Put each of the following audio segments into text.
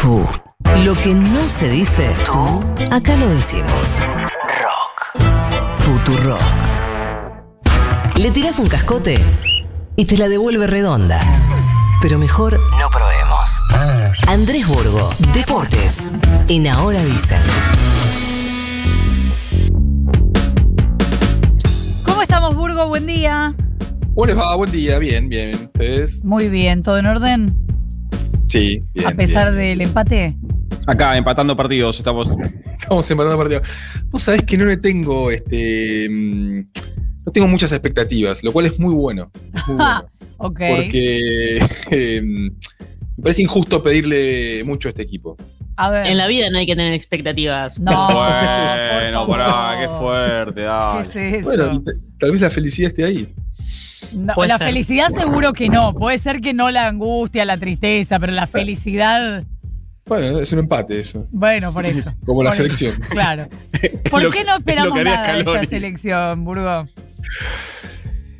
Fu. Lo que no se dice, tú, acá lo decimos. Rock. Futurock. Le tiras un cascote y te la devuelve redonda. Pero mejor no probemos. Andrés Burgo, Deportes. En Ahora Dicen. ¿Cómo estamos, Burgo? Buen día. ¿Cómo les va? Buen día, bien, bien. ¿Ustedes? Muy bien, ¿todo en orden? Sí, bien. A pesar bien. del empate. Acá, empatando partidos, estamos. Estamos empatando partido. Vos sabés que no le tengo, este. mm, No tengo muchas expectativas, lo cual es muy bueno. Es muy bueno. Ok. porque eh, me parece injusto pedirle mucho a este equipo. A ver. En la vida no hay que tener expectativas. No, bueno, por pará, qué fuerte, dale. ¿Qué es eso? Bueno, tal vez la felicidad esté ahí. No, la ser. felicidad seguro que no. Puede ser que no la angustia, la tristeza, pero la felicidad, Bueno, es un empate eso. bueno, por eso. Como la Por eso, selección. Claro. ¿Por Lo qué no esperamos nada de Scaloni. selección, Burgo?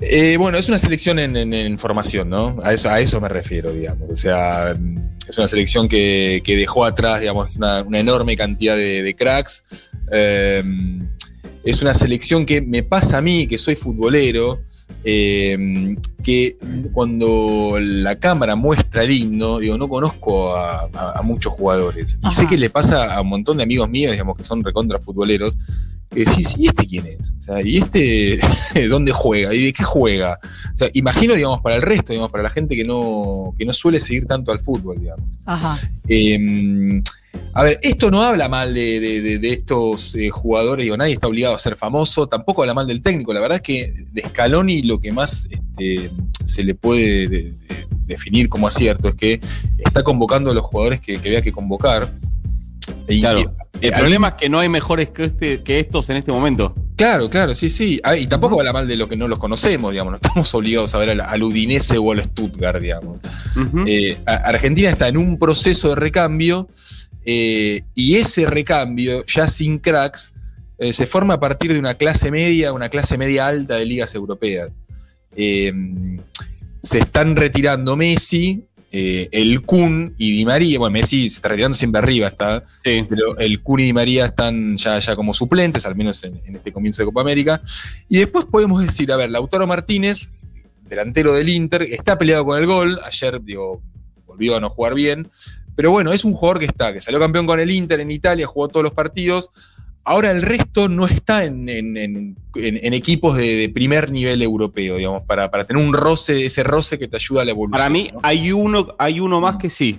Eh, bueno, es una selección en, en- en formación, ¿no? A eso, a eso me refiero, digamos. O sea, mm, es una selección que, que dejó atrás, digamos, una, una enorme cantidad de, de cracks. Eh, es una selección que me pasa a mí, que soy futbolero, eh, que cuando la cámara muestra el himno, digo, no conozco a, a- a muchos jugadores. Y sé que le pasa a un montón de amigos míos, digamos, que son recontra futboleros, que decís, ¿y este quién es? O sea, ¿y este dónde juega? ¿Y de qué juega? O sea, imagino, digamos, para el resto, digamos, para la gente que no, que no suele seguir tanto al fútbol, digamos. Ajá. Eh, a ver, esto no habla mal de, de- de- de estos eh, jugadores, digo, nadie está obligado a ser famoso, tampoco habla mal del técnico, la verdad es que de Scaloni lo que más este, se le puede de- de- definir como acierto es que está convocando a los jugadores que, que vea que convocar. Y- Claro. y- El problema es que no hay mejores que, este, que estos en este momento. Claro, claro, sí, sí. Ah, y tampoco habla mal de lo que no los conocemos, digamos, no estamos obligados a ver al, al Udinese o al Stuttgart, digamos. Eh, Argentina está en un proceso de recambio eh, y ese recambio, ya sin cracks, eh, se forma a partir de una clase media, una clase media alta de ligas europeas. Eh, se están retirando Messi, el Kun y Di María. Bueno, Messi se está retirando siempre arriba, está, sí. pero el Kun y Di María están ya, ya como suplentes, al menos en, en este comienzo de Copa América. Y después podemos decir, a ver, Lautaro Martínez, delantero del Inter, está peleado con el gol. Ayer, digo, volvió a no jugar bien. Pero bueno, es un jugador que está, que salió campeón con el Inter en Italia, jugó todos los partidos. Ahora el resto no está en, en- en- en- en equipos de, de primer nivel europeo, digamos, para, para tener un roce, ese roce que te ayuda a la evolución. Para mí ¿no? hay uno, hay uno más que sí,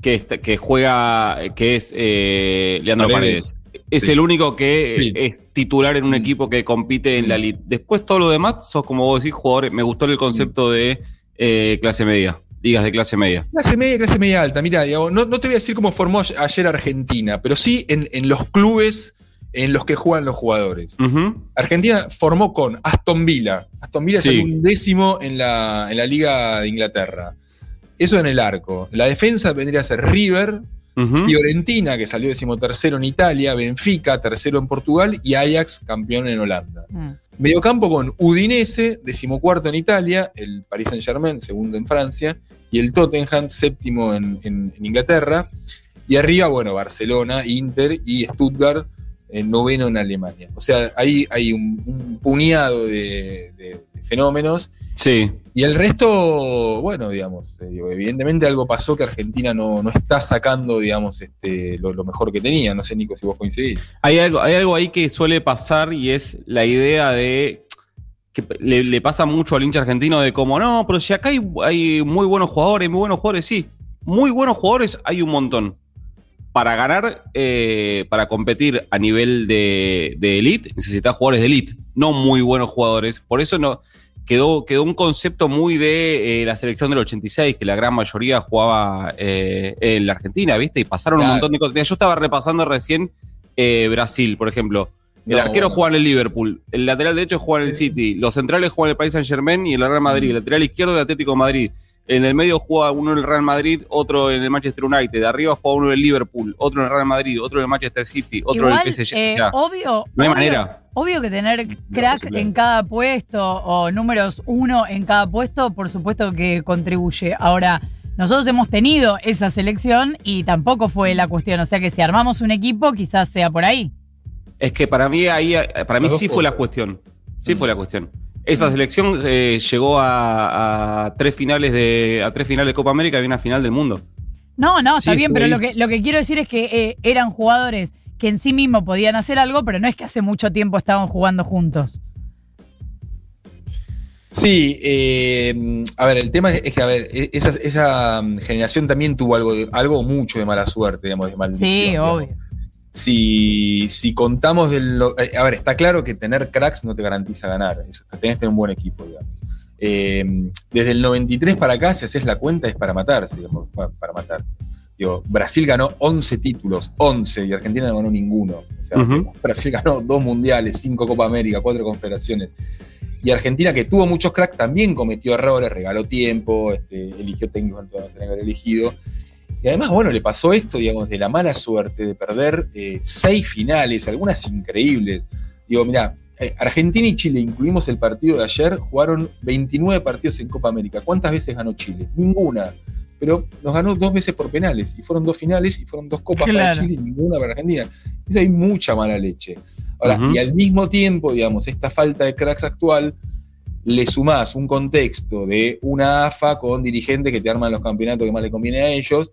que, está- que juega, que es eh, Leandro Paredes. Paredes. Es Sí. el único que Sí. es titular en un Mm. equipo que compite en la elite. Después todo lo demás, sos como vos decís, jugadores. Me gustó el concepto de eh, clase media, ligas de clase media. Clase media, clase media alta. Mira, no, no te voy a decir cómo formó ayer Argentina, pero sí en, en los clubes en los que juegan los jugadores. Argentina formó con Aston Villa. Aston Villa Sí. es un décimo en la, en la Liga de Inglaterra. Eso en el arco. La defensa vendría a ser River, Ujú. Fiorentina, que salió decimotercero en Italia, Benfica, tercero en Portugal, y Ajax, campeón en Holanda. Mm. Mediocampo con Udinese, decimocuarto en Italia, el Paris Saint Germain, segundo en Francia, y el Tottenham, séptimo en, en- en Inglaterra. Y arriba, bueno, Barcelona, Inter y Stuttgart, eh, noveno en Alemania. O sea, ahí hay un, un puñado de, de- de fenómenos. Sí. Y el resto, bueno, digamos, eh, digo, evidentemente algo pasó que Argentina no, no está sacando, digamos, este, lo, lo mejor que tenía. No sé, Nico, si vos coincidís. Hay algo, hay algo ahí que suele pasar y es la idea de que le, le pasa mucho al hincha argentino de como, no, pero si acá hay, hay muy buenos jugadores, muy buenos jugadores, sí, muy buenos jugadores hay un montón. Para ganar, eh, para competir a nivel de, de elite, necesitas jugadores de elite, no muy buenos jugadores. Por eso no quedó, quedó un concepto muy de eh, la selección del 86, que la gran mayoría jugaba eh, en la Argentina, ¿viste? Y pasaron un montón de cosas. Mira, Yo estaba repasando recién eh, Brasil, por ejemplo. El No, arquero bueno. juega en el Liverpool, el lateral derecho juega en el City, los centrales juegan en el Paris Saint Germain y el Real Madrid, el lateral izquierdo del Atlético de Madrid. En el medio juega uno en el Real Madrid, otro en el Manchester United. De arriba juega uno en el Liverpool, otro en el Real Madrid, otro en el Manchester City, otro Igual, en el PSG. eh, o sea, obvio, no hay obvio- manera. Obvio que tener crack claro. en cada puesto o números uno en cada puesto, por supuesto que contribuye. Ahora, nosotros hemos tenido esa selección y tampoco fue la cuestión. O sea que si armamos un equipo, quizás sea por ahí. Es que para mí ahí, eh, para mí sí fue la cuestión. Sí fue la cuestión. Esa selección eh, llegó a, a tres finales de a tres finales de Copa América y una final del mundo. No, no, está Sí, bien, pero ahí. lo que, lo que quiero decir es que eh, eran jugadores que en sí mismos podían hacer algo, pero no es que hace mucho tiempo estaban jugando juntos. Sí, eh, a ver, el tema es, es que, a ver, e- esa, esa mm, generación también tuvo algo, de- algo mucho de mala suerte, digamos, de maldición. Sí, digamos. obvio. Si, si contamos del. lo- eh, A ver, está claro que tener cracks no te garantiza ganar. Eso, tenés que tener un buen equipo, digamos. Eh, desde el 93 para acá, si haces la cuenta, es para matarse, digamos, para, para matarse. Digo, Brasil ganó 11 títulos, 11, y Argentina no ganó ninguno. O sea. Brasil ganó dos mundiales, cinco Copa América, cuatro confederaciones. Y Argentina, que tuvo muchos cracks, también cometió errores, regaló tiempo, este, eligió técnicos que no tenía que haber elegido. Y además, bueno, le pasó esto, digamos, de la mala suerte de perder eh, seis finales, algunas increíbles. Digo, mira, Argentina y Chile, incluimos el partido de ayer, jugaron 29 partidos en Copa América. ¿Cuántas veces ganó Chile? Ninguna. Pero nos ganó dos veces por penales, y fueron dos finales, y fueron dos copas para. Chile y ninguna para Argentina. Eso hay mucha mala leche. Ahora, y al mismo tiempo, digamos, esta falta de cracks actual, le sumás un contexto de una AFA con dirigentes que te arman los campeonatos que más le conviene a ellos,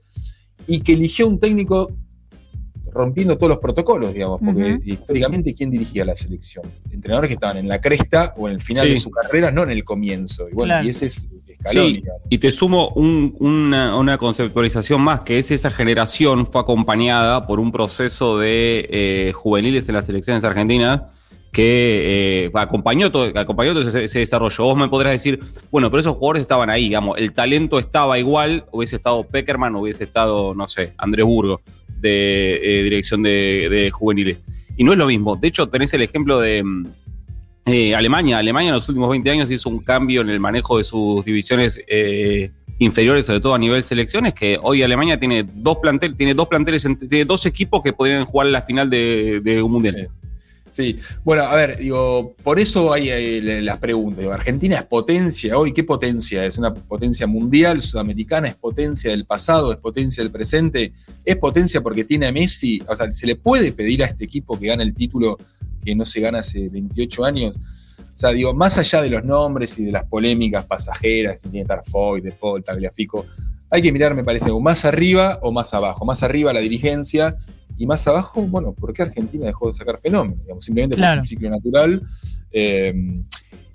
y que eligió un técnico rompiendo todos los protocolos, digamos, porque históricamente, ¿quién dirigía la selección? Entrenadores que estaban en la cresta o en el final Sí. de su carrera, no en el comienzo. Y bueno, Claro. y ese es escalón, Sí, digamos. y te sumo un- una, una conceptualización más, que es esa generación fue acompañada por un proceso de eh, juveniles en las selecciones argentinas que eh, acompañó, todo, acompañó todo ese, desarrollo. Vos me podrás decir, bueno, pero esos jugadores estaban ahí, digamos, el talento estaba igual, hubiese estado Peckerman, hubiese estado, no sé, Andrés Burgo, de eh, dirección de, juveniles. Y no es lo mismo. De hecho, tenés el ejemplo de... mm, eh, Alemania, Alemania en los últimos 20 años hizo un cambio en el manejo de sus divisiones inferiores, sobre todo a nivel selecciones, que hoy Alemania tiene dos planteles, tiene dos planteles, tiene dos equipos que podrían jugar la final de, de un mundial. Sí, bueno, a ver, digo, por eso hay eh, las preguntas. Argentina es potencia hoy, ¿qué potencia? ¿Es una potencia mundial, sudamericana? ¿Es potencia del pasado? ¿Es potencia del presente? ¿Es potencia porque tiene a Messi? O sea, ¿se le puede pedir a este equipo que gane el título que no se gana hace 28 años? O sea, digo, más allá de los nombres y de las polémicas pasajeras, si tiene Tarfoy, De Paul, Tagliafico, hay que mirar, me parece, o más arriba o más abajo. Más arriba la dirigencia y más abajo, bueno, ¿por qué Argentina dejó de sacar fenómenos? Digamos, simplemente Claro. es un ciclo natural. eh,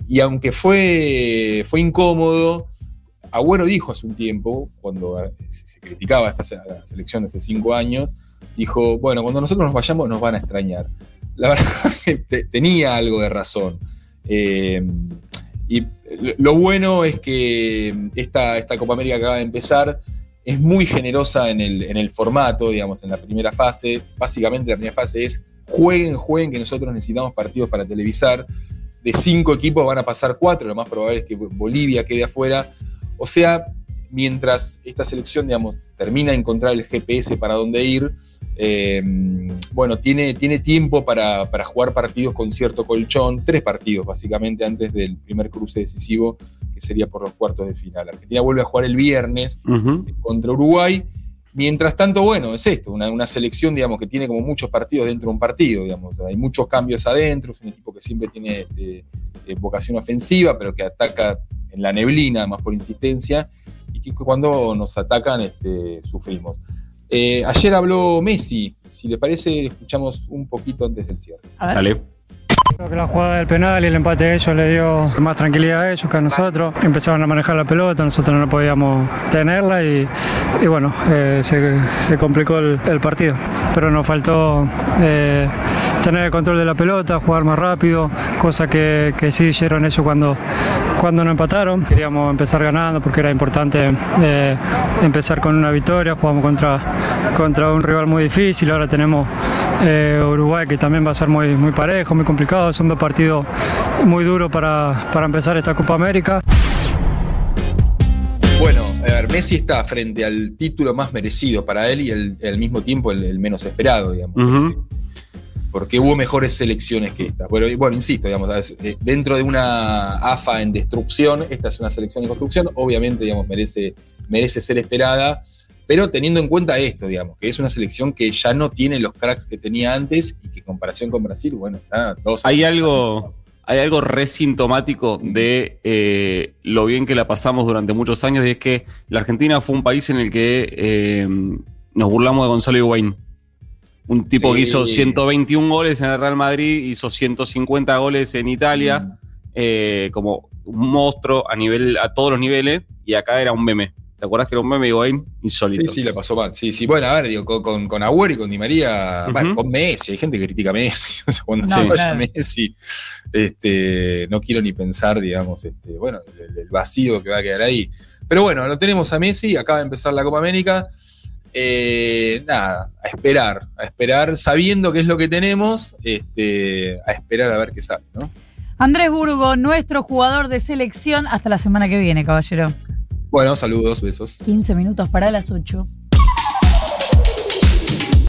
y aunque fue, fue incómodo, Agüero dijo hace un tiempo, cuando se se criticaba esta selección de hace cinco años, dijo, bueno, cuando nosotros nos vayamos nos van a extrañar. La verdad que te- tenía algo de razón. Eh, y lo- bueno es que esta, esta Copa América que acaba de empezar es muy generosa en el, en el formato, digamos, en la primera fase. Básicamente la primera fase es jueguen, jueguen, que nosotros necesitamos partidos para televisar. De cinco equipos van a pasar cuatro, lo más probable es que Bolivia quede afuera. O sea, mientras esta selección, digamos, termina de encontrar el GPS para dónde ir, eh, bueno, tiene, tiene tiempo para, para jugar partidos con cierto colchón, tres partidos básicamente antes del primer cruce decisivo, que sería por los cuartos de final. Argentina vuelve a jugar el viernes contra Uruguay. Mientras tanto, bueno, es esto, una, una selección, digamos, que tiene como muchos partidos dentro de un partido, digamos. Hay muchos cambios adentro, es un equipo que siempre tiene este, eh, vocación ofensiva, pero que ataca en la neblina, más por insistencia, y que cuando nos atacan este, sufrimos. Eh, ayer habló Messi, si le parece, escuchamos un poquito antes del cierre. A ver. Dale. Creo que la jugada del penal y el empate de ellos le dio más tranquilidad a ellos que a nosotros. Empezaron a manejar la pelota, nosotros no podíamos tenerla y, bueno, eh, se, complicó el, partido. Pero nos faltó eh, tener el control de la pelota, jugar más rápido, cosa que, sí hicieron ellos cuando, cuando nos empataron. Queríamos empezar ganando porque era importante eh, empezar con una victoria. Jugamos contra, contra un rival muy difícil, ahora tenemos Uruguay que también va a ser muy parejo, muy complicado. Son dos partidos muy duros para, para empezar esta Copa América. Bueno, a ver, Messi está frente al título más merecido para él y el- al mismo tiempo el, el menos esperado, digamos. Porque hubo mejores selecciones que esta. Bueno, bueno, insisto, digamos, eh, dentro de una AFA en destrucción, esta es una selección en construcción, obviamente, digamos, merece merece ser esperada, pero teniendo en cuenta esto, digamos, que es una selección que ya no tiene los cracks que tenía antes y que en comparación con Brasil, bueno, está dos. Hay algo, hay algo re sintomático de eh, lo bien que la pasamos durante muchos años y es que la Argentina fue un país en el que eh, nos burlamos de Gonzalo Higuaín. Un tipo que hizo 121 goles en el Real Madrid, hizo 150 goles en Italia, Mm. eh, como un monstruo a nivel, a todos los niveles, y acá era un meme. ¿Te acuerdas que era un meme Higuaín? Insólito. Sí, sí, la pasó mal. Sí, sí. Bueno, a ver, digo, con, con, con Agüero y con Di María, bueno, con Messi, hay gente que critica a Messi. O sea, cuando No, se vaya claro. Messi, este, no quiero ni pensar, digamos, este, bueno, el, el vacío que va a quedar ahí. Pero bueno, lo tenemos a Messi, acaba de empezar la Copa América. Eh, nada, a esperar, a esperar, sabiendo qué es lo que tenemos, este, a esperar a ver qué sale, ¿no? Andrés Burgo, nuestro jugador de selección, hasta la semana que viene, caballero. Bueno, saludos, besos. 15 minutos para las 8.